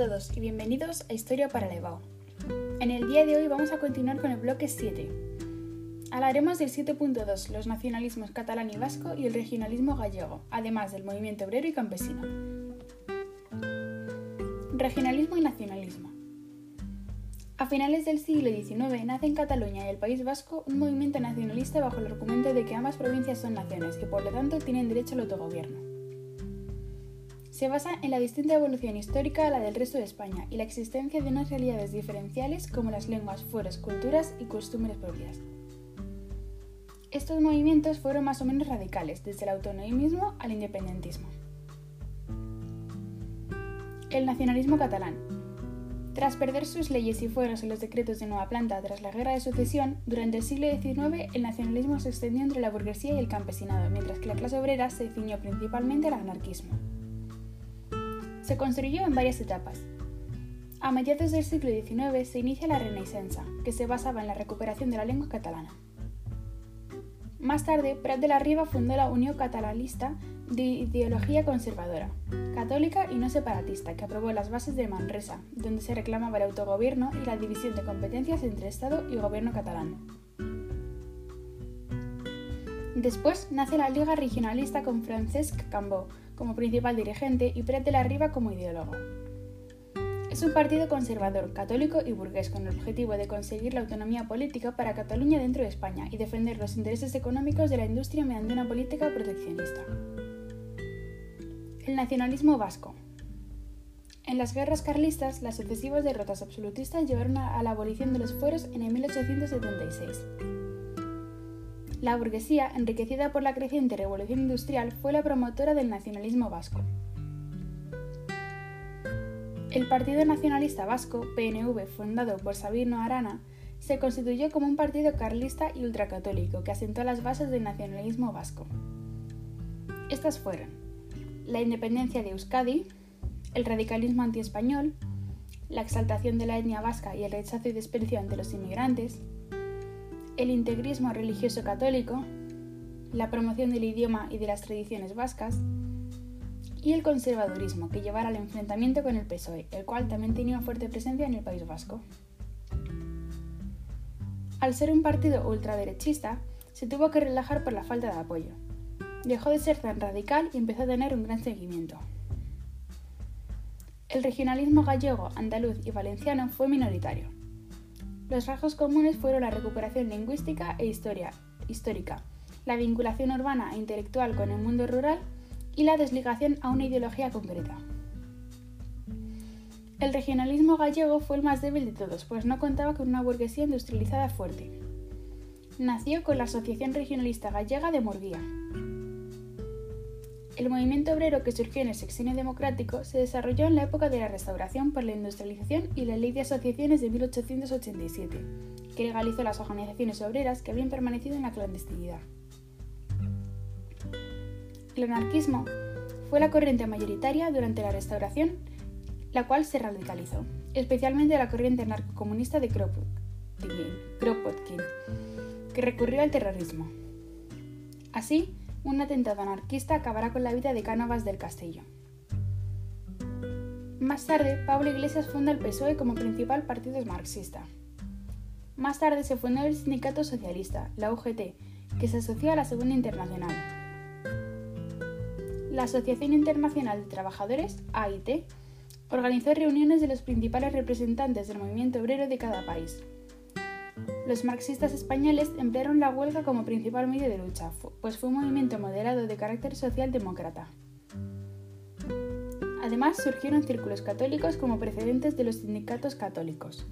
todos y bienvenidos a Historia para Levao. En el día de hoy vamos a continuar con el bloque 7. Hablaremos del 7.2, los nacionalismos catalán y vasco y el regionalismo gallego, además del movimiento obrero y campesino. Regionalismo y nacionalismo. A finales del siglo XIX nace en Cataluña y el País Vasco un movimiento nacionalista bajo el argumento de que ambas provincias son naciones y por lo tanto tienen derecho al autogobierno se basa en la distinta evolución histórica a la del resto de España y la existencia de unas realidades diferenciales como las lenguas, fueros, culturas y costumbres propias. Estos movimientos fueron más o menos radicales, desde el autonomismo al independentismo. El nacionalismo catalán. Tras perder sus leyes y fueros en los decretos de Nueva Planta tras la Guerra de Sucesión, durante el siglo XIX el nacionalismo se extendió entre la burguesía y el campesinado, mientras que la clase obrera se ciñó principalmente al anarquismo se construyó en varias etapas. A mediados del siglo XIX se inicia la Renaissance, que se basaba en la recuperación de la lengua catalana. Más tarde, Prat de la Riva fundó la Unión Catalanista de ideología conservadora, católica y no separatista, que aprobó las bases de Manresa, donde se reclamaba el autogobierno y la división de competencias entre Estado y gobierno catalán. Después nace la Liga Regionalista con Francesc Cambó como principal dirigente y Prat de la Riva como ideólogo. Es un partido conservador, católico y burgués con el objetivo de conseguir la autonomía política para Cataluña dentro de España y defender los intereses económicos de la industria mediante una política proteccionista. El nacionalismo vasco. En las guerras carlistas, las sucesivas derrotas absolutistas llevaron a la abolición de los fueros en el 1876. La burguesía, enriquecida por la creciente revolución industrial, fue la promotora del nacionalismo vasco. El Partido Nacionalista Vasco, PNV, fundado por Sabino Arana, se constituyó como un partido carlista y ultracatólico que asentó las bases del nacionalismo vasco. Estas fueron la independencia de Euskadi, el radicalismo antiespañol, la exaltación de la etnia vasca y el rechazo y desprecio ante los inmigrantes, el integrismo religioso católico, la promoción del idioma y de las tradiciones vascas, y el conservadurismo, que llevara al enfrentamiento con el PSOE, el cual también tenía una fuerte presencia en el País Vasco. Al ser un partido ultraderechista, se tuvo que relajar por la falta de apoyo. Dejó de ser tan radical y empezó a tener un gran seguimiento. El regionalismo gallego, andaluz y valenciano fue minoritario. Los rasgos comunes fueron la recuperación lingüística e historia, histórica, la vinculación urbana e intelectual con el mundo rural y la desligación a una ideología concreta. El regionalismo gallego fue el más débil de todos, pues no contaba con una burguesía industrializada fuerte. Nació con la Asociación Regionalista Gallega de Murguía, el movimiento obrero que surgió en el sexenio democrático se desarrolló en la época de la restauración por la industrialización y la ley de asociaciones de 1887, que legalizó las organizaciones obreras que habían permanecido en la clandestinidad. El anarquismo fue la corriente mayoritaria durante la restauración, la cual se radicalizó, especialmente la corriente anarcocomunista de Kropotkin, que recurrió al terrorismo. Así, un atentado anarquista acabará con la vida de Cánovas del Castillo. Más tarde, Pablo Iglesias funda el PSOE como principal partido marxista. Más tarde se fundó el Sindicato Socialista, la UGT, que se asoció a la Segunda Internacional. La Asociación Internacional de Trabajadores, AIT, organizó reuniones de los principales representantes del movimiento obrero de cada país, los marxistas españoles emplearon la huelga como principal medio de lucha, pues fue un movimiento moderado de carácter socialdemócrata. Además, surgieron círculos católicos como precedentes de los sindicatos católicos.